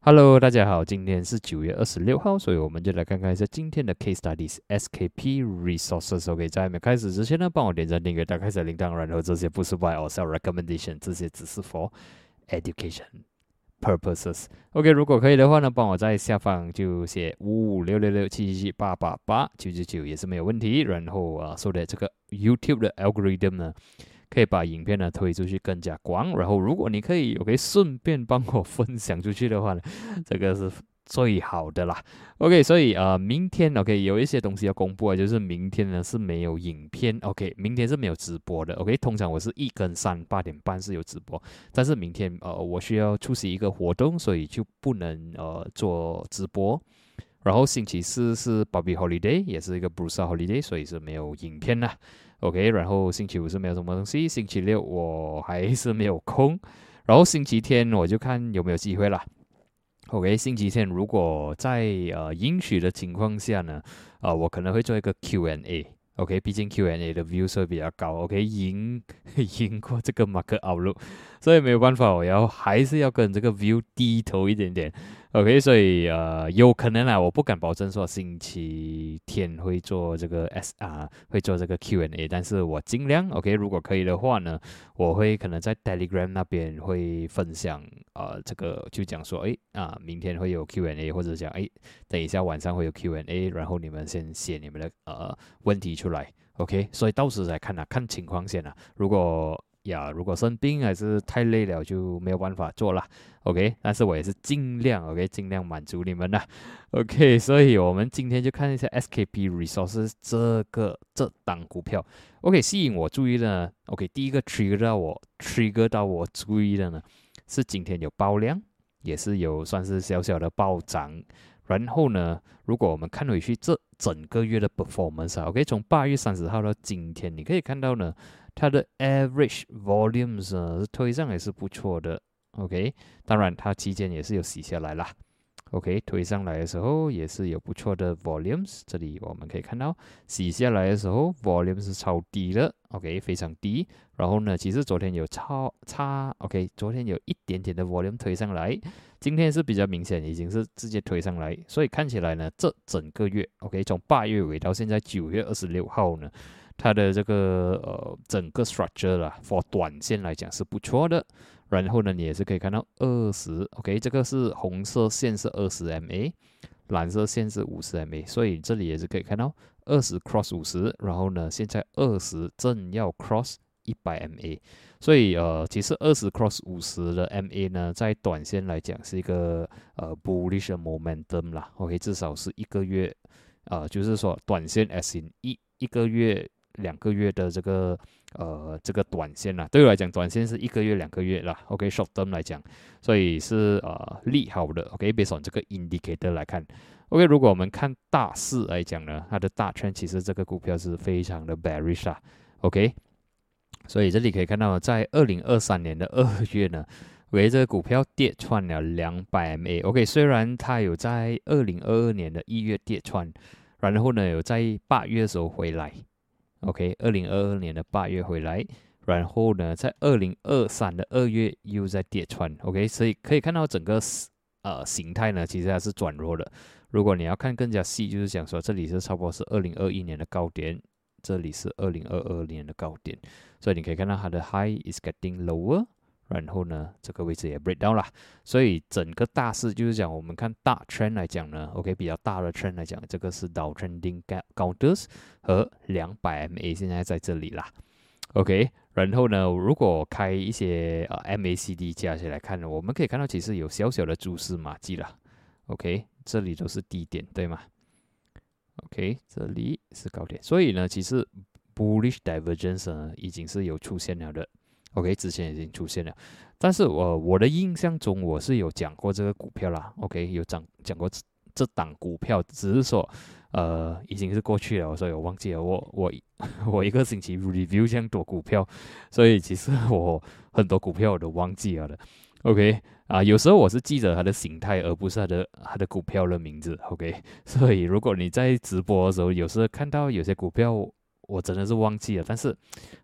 Hello，大家好，今天是九月二十六号，所以我们就来看看一下今天的 Case Studies SKP Resources。OK，在没开始之前呢，帮我点赞、订阅、打开小铃铛，然后这些不是 By or Sell Recommendation，这些只是 For Education Purposes。OK，如果可以的话呢，帮我在下方就写五五六六六七七七八八八九九九也是没有问题。然后啊，说的这个 YouTube 的 Algorithm 呢。可以把影片呢推出去更加广，然后如果你可以我可以顺便帮我分享出去的话呢，这个是最好的啦。OK，所以呃，明天 OK 有一些东西要公布啊，就是明天呢是没有影片，OK，明天是没有直播的，OK，通常我是一跟三八点半是有直播，但是明天呃我需要出席一个活动，所以就不能呃做直播。然后星期四是 Bobby Holiday，也是一个 Bruce Holiday，所以是没有影片啦。OK，然后星期五是没有什么东西，星期六我还是没有空，然后星期天我就看有没有机会啦。OK，星期天如果在呃允许的情况下呢，啊，我可能会做一个 Q&A。OK，毕竟 Q&A 的 view 会比较高，OK，赢 赢过这个马克奥路，所以没有办法，我要还是要跟这个 view 低头一点点。OK，所以呃，有可能啊，我不敢保证说星期天会做这个 SR，会做这个 Q&A，但是我尽量 OK，如果可以的话呢，我会可能在 Telegram 那边会分享，呃，这个就讲说，哎啊，明天会有 Q&A，或者讲，哎，等一下晚上会有 Q&A，然后你们先写你们的呃问题出来，OK，所以到时再看啊，看情况先啊，如果。呀，如果生病还是太累了，就没有办法做了，OK。但是我也是尽量，OK，尽量满足你们的，OK。所以我们今天就看一下 SKP Resources 这个这档股票，OK，吸引我注意的，OK，第一个 trigger 到我 trigger 到我注意的呢，是今天有爆量，也是有算是小小的暴涨。然后呢，如果我们看回去这整个月的 performance，OK，从八月三十号到今天，你可以看到呢。它的 average volumes 呢，推上也是不错的，OK，当然它期间也是有洗下来啦，OK，推上来的时候也是有不错的 volumes，这里我们可以看到洗下来的时候 volumes 是超低的，OK，非常低。然后呢，其实昨天有超差，OK，昨天有一点点的 volume 推上来，今天是比较明显，已经是直接推上来，所以看起来呢，这整个月，OK，从八月尾到现在九月二十六号呢。它的这个呃整个 structure 啦，for 短线来讲是不错的。然后呢，你也是可以看到二十，OK，这个是红色线是二十 MA，蓝色线是五十 MA，所以这里也是可以看到二十 cross 五十，然后呢，现在二十正要 cross 一百 MA，所以呃，其实二十 cross 五十的 MA 呢，在短线来讲是一个呃 bullish momentum 啦，OK，至少是一个月，呃，就是说短线 as in 一一个月。两个月的这个呃这个短线啦，对我来讲，短线是一个月两个月啦。OK，short term 来讲，所以是呃利好的。OK，based on 这个 indicator 来看，OK，如果我们看大势来讲呢，它的大圈其实这个股票是非常的 bearish 啊。OK，所以这里可以看到，在二零二三年的 二月呢，为这个股票跌穿了两百 MA。OK，虽然它有在二零二二年的一月跌穿，然后呢有在八月的时候回来。OK，二零二二年的八月回来，然后呢，在二零二三的二月又在跌穿。OK，所以可以看到整个呃形态呢，其实还是转弱的。如果你要看更加细，就是讲说这里是差不多是二零二一年的高点，这里是二零二二年的高点，所以你可以看到它的 high is getting lower。然后呢，这个位置也 break down 啦，所以整个大势就是讲，我们看大 trend 来讲呢，OK，比较大的 trend 来讲，这个是 down trending counters 和两百 MA 现在在这里啦，OK，然后呢，如果开一些呃 MACD 加起来看呢，我们可以看到其实有小小的蛛丝马迹了，OK，这里都是低点对吗？OK，这里是高点，所以呢，其实 bullish divergence 呢已经是有出现了的。OK，之前已经出现了，但是我我的印象中我是有讲过这个股票啦。OK，有讲讲过这这档股票，只是说呃已经是过去了，所以我忘记了。我我 我一个星期 review 这样多股票，所以其实我很多股票我都忘记了的。OK，啊，有时候我是记着它的形态，而不是它的它的股票的名字。OK，所以如果你在直播的时候，有时候看到有些股票。我真的是忘记了。但是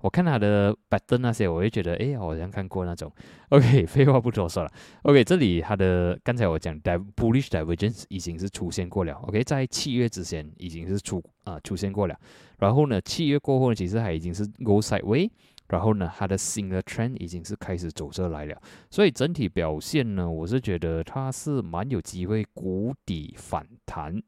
我看他的 pattern 那些，我会觉得，哎，好像看过那种。OK，废话不多说了。OK，这里它的刚才我讲 bullish divergence 已经是出现过了。OK，在七月之前已经是出啊出现过了。然后呢，七月过后呢，其实它已经是 go sideways。然后呢，它的新的 trend 已经是开始走这来了，所以整体表现呢，我是觉得它是蛮有机会谷底反弹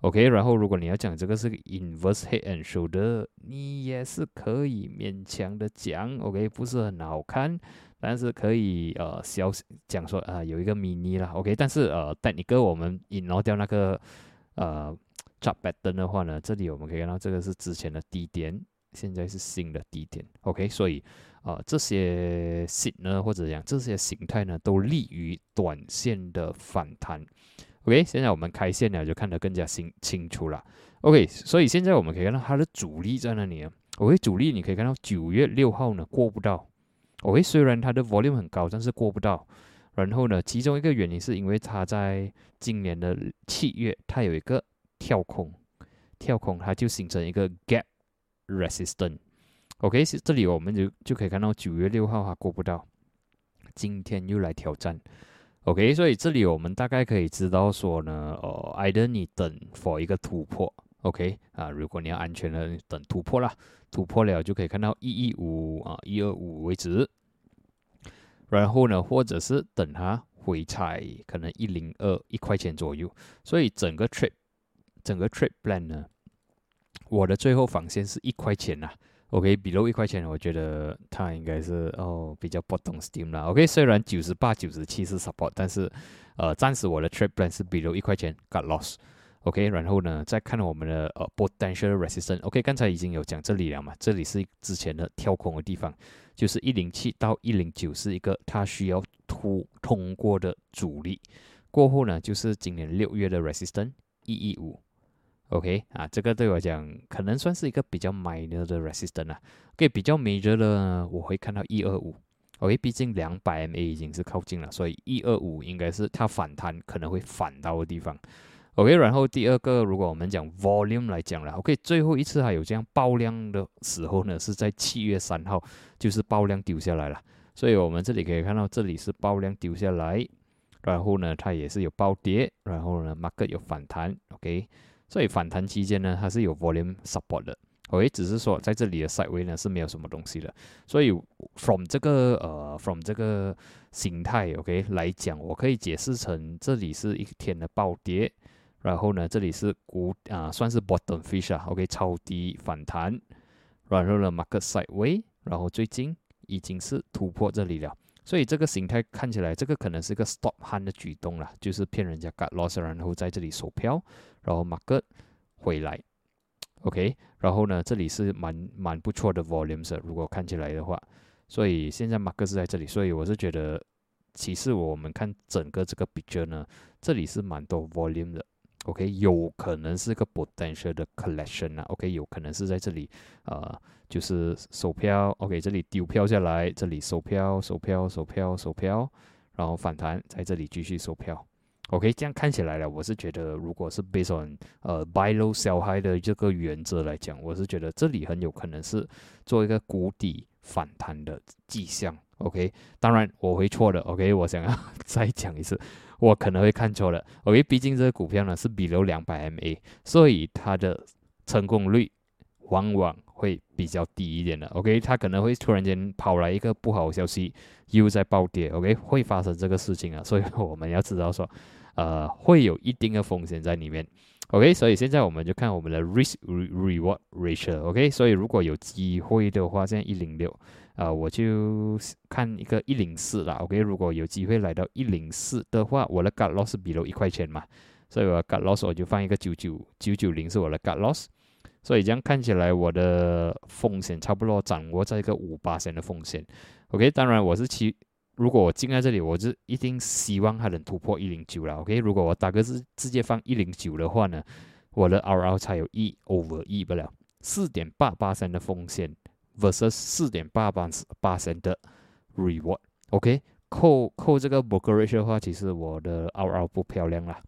，OK。然后如果你要讲这个是 inverse head and shoulder，你也是可以勉强的讲，OK，不是很好看，但是可以呃小讲说啊有一个 mini 啦，OK。但是呃带你跟我们引漏掉那个呃 chart pattern 的话呢，这里我们可以看到这个是之前的低点。现在是新的低点，OK，所以啊，这些形呢，或者讲这些形态呢，都利于短线的反弹，OK。现在我们开线了，就看得更加清清楚了，OK。所以现在我们可以看到它的主力在那里啊，OK，主力你可以看到九月六号呢过不到，OK，虽然它的 volume 很高，但是过不到。然后呢，其中一个原因是因为它在今年的七月，它有一个跳空，跳空它就形成一个 gap。Resistant，OK，这里我们就就可以看到九月六号它过不到，今天又来挑战，OK，所以这里我们大概可以知道说呢，哦，either 你等 for 一个突破，OK，啊，如果你要安全的等突破啦，突破了就可以看到一一五啊一二五为止，然后呢，或者是等它回踩可能一零二一块钱左右，所以整个 trip 整个 trip plan 呢。我的最后防线是一块钱呐比如一块钱，我觉得它应该是哦比较不懂 Steam 啦，OK，虽然九十八、九十七是 support，但是呃暂时我的 trade plan 是比如一块钱 got loss，OK，然后呢再看我们的呃 potential resistance，OK，刚才已经有讲这里了嘛，这里是之前的跳空的地方，就是一零七到一零九是一个它需要突通过的阻力，过后呢就是今年六月的 resistance 一一五。OK 啊，这个对我讲可能算是一个比较 minor 的 resistance 啊。OK，比较 major 的我会看到一二五。OK，毕竟两百 MA 已经是靠近了，所以一二五应该是它反弹可能会反到的地方。OK，然后第二个，如果我们讲 volume 来讲了，OK，最后一次还有这样爆量的时候呢，是在七月三号，就是爆量丢下来了。所以我们这里可以看到，这里是爆量丢下来，然后呢，它也是有暴跌，然后呢，market 有反弹。OK。所以反弹期间呢，它是有 volume support 的，OK，只是说在这里的 side way 呢是没有什么东西的。所以 from 这个呃 from 这个形态 OK 来讲，我可以解释成这里是一天的暴跌，然后呢这里是股啊算是 bottom fish 啊，OK 超低反弹，然后呢 market side way，然后最近已经是突破这里了。所以这个形态看起来，这个可能是个 stop hand 的举动了，就是骗人家 got loss，然后在这里收票，然后 market 回来，OK，然后呢，这里是蛮蛮不错的 volumes，如果看起来的话，所以现在 market 是在这里，所以我是觉得，其实我们看整个这个 picture 呢，这里是蛮多 volume 的。OK，有可能是个 potential 的 collection 啊。OK，有可能是在这里，呃，就是收票。OK，这里丢票下来，这里收票，收票，收票，收票，然后反弹，在这里继续收票。OK，这样看起来了，我是觉得，如果是 based on 呃 buy low sell high 的这个原则来讲，我是觉得这里很有可能是做一个谷底反弹的迹象。OK，当然我会错的。OK，我想要 再讲一次。我可能会看错了，OK，毕竟这个股票呢是比如两百 MA，所以它的成功率往往会比较低一点的，OK，它可能会突然间跑来一个不好的消息，又在暴跌，OK，会发生这个事情啊，所以 我们要知道说，呃，会有一定的风险在里面，OK，所以现在我们就看我们的 risk reward ratio，OK，所以如果有机会的话，现在一零六。啊，我就看一个一零四啦，OK，如果有机会来到一零四的话，我的 cut loss 比如一块钱嘛，所以我 cut loss 我就放一个九九九九零是我的 cut loss，所以这样看起来我的风险差不多掌握在一个五八线的风险，OK，当然我是期，如果我进在这里，我是一定希望它能突破一零九了，OK，如果我打个字直接放一零九的话呢，我的 RR 才有一 over 一不了，四点八八三的风险。versus 四点八八八三的 reward，OK，扣扣这个 brokerage 的话，其实我的 RR 不漂亮啦，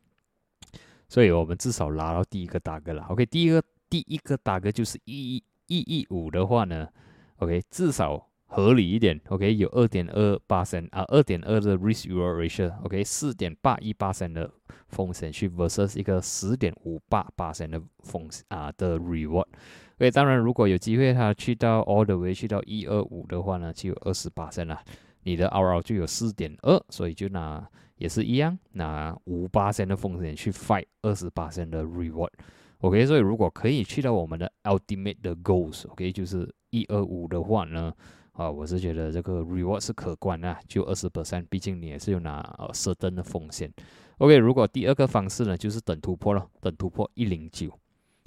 所以我们至少拿到第一个大哥了，OK，第一个第一个大哥就是一一一五的话呢，OK，至少合理一点，OK，有二点二八升啊，二点二的 risk reward ratio，OK，四点八一八升的风险去 versus 一个十点五八八升的风啊的 reward。OK，当然如果有机会它去到 all the way 去到一二五的话呢，就有二十八升了，你的 RR 就有四点二，所以就拿也是一样，拿五八升的风险去 fight 二十八升的 reward。OK，所以如果可以去到我们的 ultimate 的 goals，OK，就是一二五的话呢，啊，我是觉得这个 reward 是可观啊，就二十 percent，毕竟你也是有拿呃 certain 的风险。OK，如果第二个方式呢，就是等突破了，等突破一零九。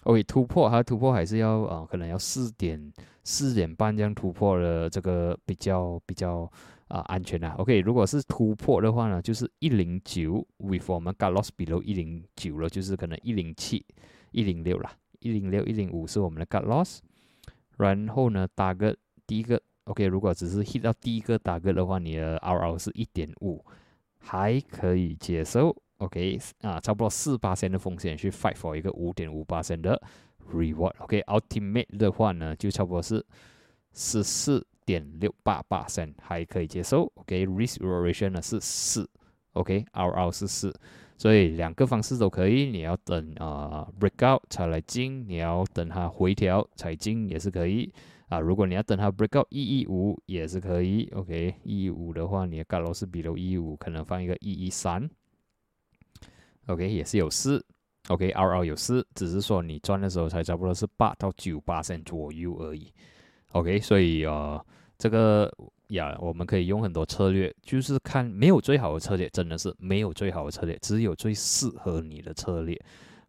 OK，突破它突破还是要啊，可能要四点四点半这样突破的这个比较比较啊安全啊。OK，如果是突破的话呢，就是一零九，with 我们 got loss below 一零九了，就是可能一零七。一零六啦，一零六一零五是我们的 got loss，然后呢，打个第一个，OK，如果只是 hit 到第一个打个的话，你的 RR 是一点五，还可以接受，OK，啊，差不多四八线的风险去 fight for 一个五点五八线的 reward，OK，ultimate 的话呢，就差不多是十四点六八八线，还可以接受，OK，risk ratio 呢是四，OK，RR 是四。所以两个方式都可以，你要等啊 breakout 才来进，你要等它回调才进也是可以啊。如果你要等它 breakout 一一五也是可以，OK，一一五的话，你的 cut loss 比如一一五，可能放一个一一三，OK 也是有四，OK，R R 有四，只是说你赚的时候才差不多是八到九八升左右而已，OK，所以呃这个。呀，我们可以用很多策略，就是看没有最好的策略，真的是没有最好的策略，只有最适合你的策略。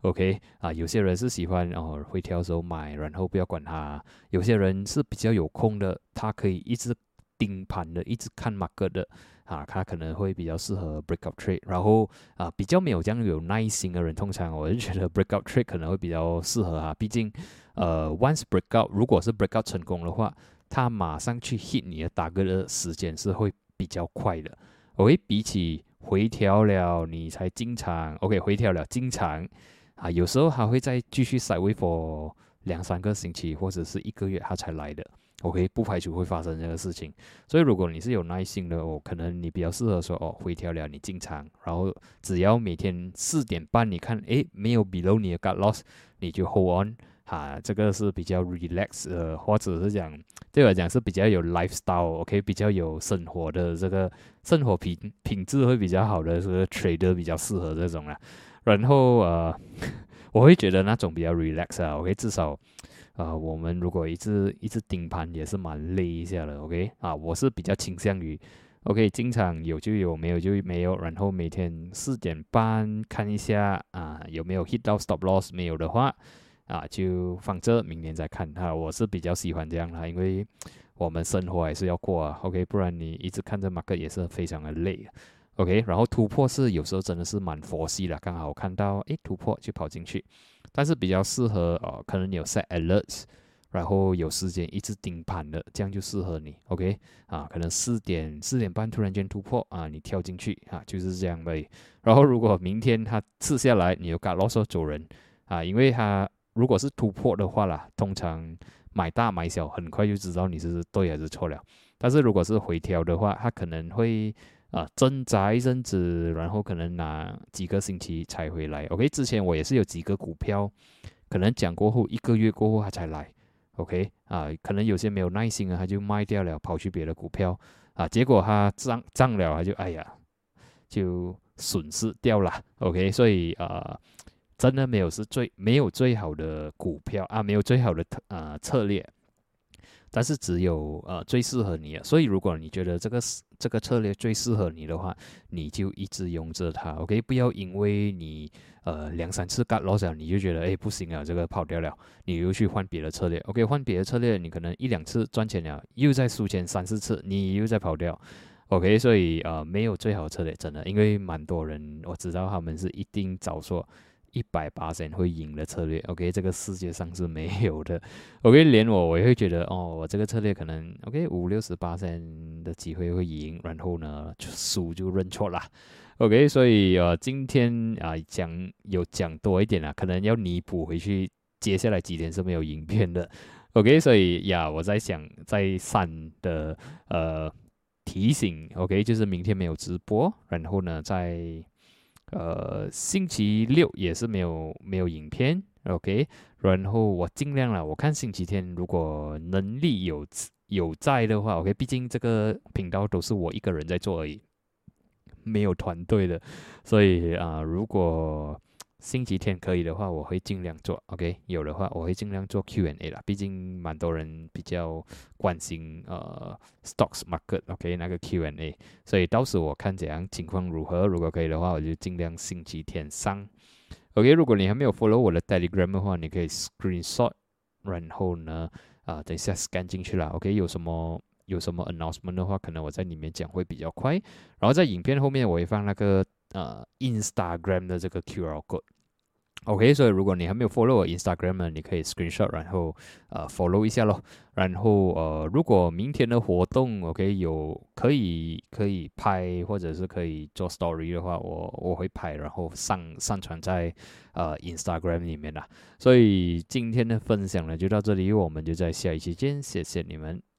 OK 啊，有些人是喜欢哦回调时候买，然后不要管它；有些人是比较有空的，他可以一直盯盘的，一直看马克的啊，他可能会比较适合 breakout trade。然后啊，比较没有这样有耐心的人，通常我就觉得 breakout trade 可能会比较适合啊，毕竟呃，once breakout 如果是 breakout 成功的话。他马上去 hit 你的打个的时间是会比较快的，OK，比起回调了你才进场，OK，回调了进场啊，有时候还会再继续 side way for 两三个星期或者是一个月它才来的，OK，不排除会发生这个事情，所以如果你是有耐心的哦，可能你比较适合说哦回调了你进场，然后只要每天四点半你看诶没有 below 你的 got loss，你就 hold on。啊，这个是比较 relax 呃，或者是讲对我来讲是比较有 lifestyle，OK，比较有生活的这个生活品品质会比较好的这个 trader 比较适合这种啦。然后呃，我会觉得那种比较 relax 啊，OK，至少啊，我们如果一直一直盯盘也是蛮累一下的，OK，啊，我是比较倾向于 OK，经常有就有，没有就没有，然后每天四点半看一下啊，有没有 hit 到 stop loss，没有的话。啊，就放这，明年再看它。我是比较喜欢这样的，因为我们生活还是要过啊。OK，不然你一直看着马克也是非常的累。OK，然后突破是有时候真的是蛮佛系的，刚好看到诶突破就跑进去。但是比较适合哦，可能你有 set alerts，然后有时间一直盯盘的，这样就适合你。OK，啊，可能四点四点半突然间突破啊，你跳进去啊，就是这样呗。然后如果明天它刺下来，你又搞啰嗦走人啊，因为它。如果是突破的话啦，通常买大买小，很快就知道你是对还是错了。但是如果是回调的话，它可能会啊挣扎一阵子，然后可能拿几个星期才回来。OK，之前我也是有几个股票，可能讲过后一个月过后它才来。OK，啊，可能有些没有耐心啊，他就卖掉了，跑去别的股票啊，结果它涨涨了，他就哎呀，就损失掉了。OK，所以啊。真的没有是最没有最好的股票啊，没有最好的特呃策略，但是只有呃最适合你啊。所以如果你觉得这个这个策略最适合你的话，你就一直用着它，OK？不要因为你呃两三次 got loss 你就觉得哎不行啊，这个跑掉了，你又去换别的策略，OK？换别的策略，你可能一两次赚钱了，又在输钱三四次，你又在跑掉，OK？所以呃没有最好策略，真的，因为蛮多人我知道他们是一定找说。一百八千会赢的策略，OK，这个世界上是没有的。OK，连我我也会觉得，哦，我这个策略可能 OK 五六十八千的机会会赢，然后呢输就认错啦。OK，所以呃今天啊讲有讲多一点啊，可能要弥补回去，接下来几天是没有影片的。OK，所以呀，我在想，在三的呃提醒，OK，就是明天没有直播，然后呢，在呃星期六也是没有没有影片，OK，然后我尽量了，我看星期天如果能力有有在的话，OK，毕竟这个频道都是我一个人在做而已，没有团队的，所以啊，如果星期天可以的话，我会尽量做。OK，有的话我会尽量做 Q&A 啦。毕竟蛮多人比较关心呃 stocks market。OK，那个 Q&A，所以到时我看怎样情况如何。如果可以的话，我就尽量星期天上。OK，如果你还没有 follow 我的 Telegram 的话，你可以 screenshot，然后呢啊等一下 scan 进去了。OK，有什么有什么 announcement 的话，可能我在里面讲会比较快。然后在影片后面我会放那个呃 Instagram 的这个 QR code。OK，所以如果你还没有 follow Instagram 呢，你可以 screenshot，然后呃 follow 一下咯。然后呃，如果明天的活动 OK 有可以可以拍或者是可以做 story 的话，我我会拍，然后上上传在呃 Instagram 里面啦。所以今天的分享呢就到这里，我们就在下一期见，谢谢你们。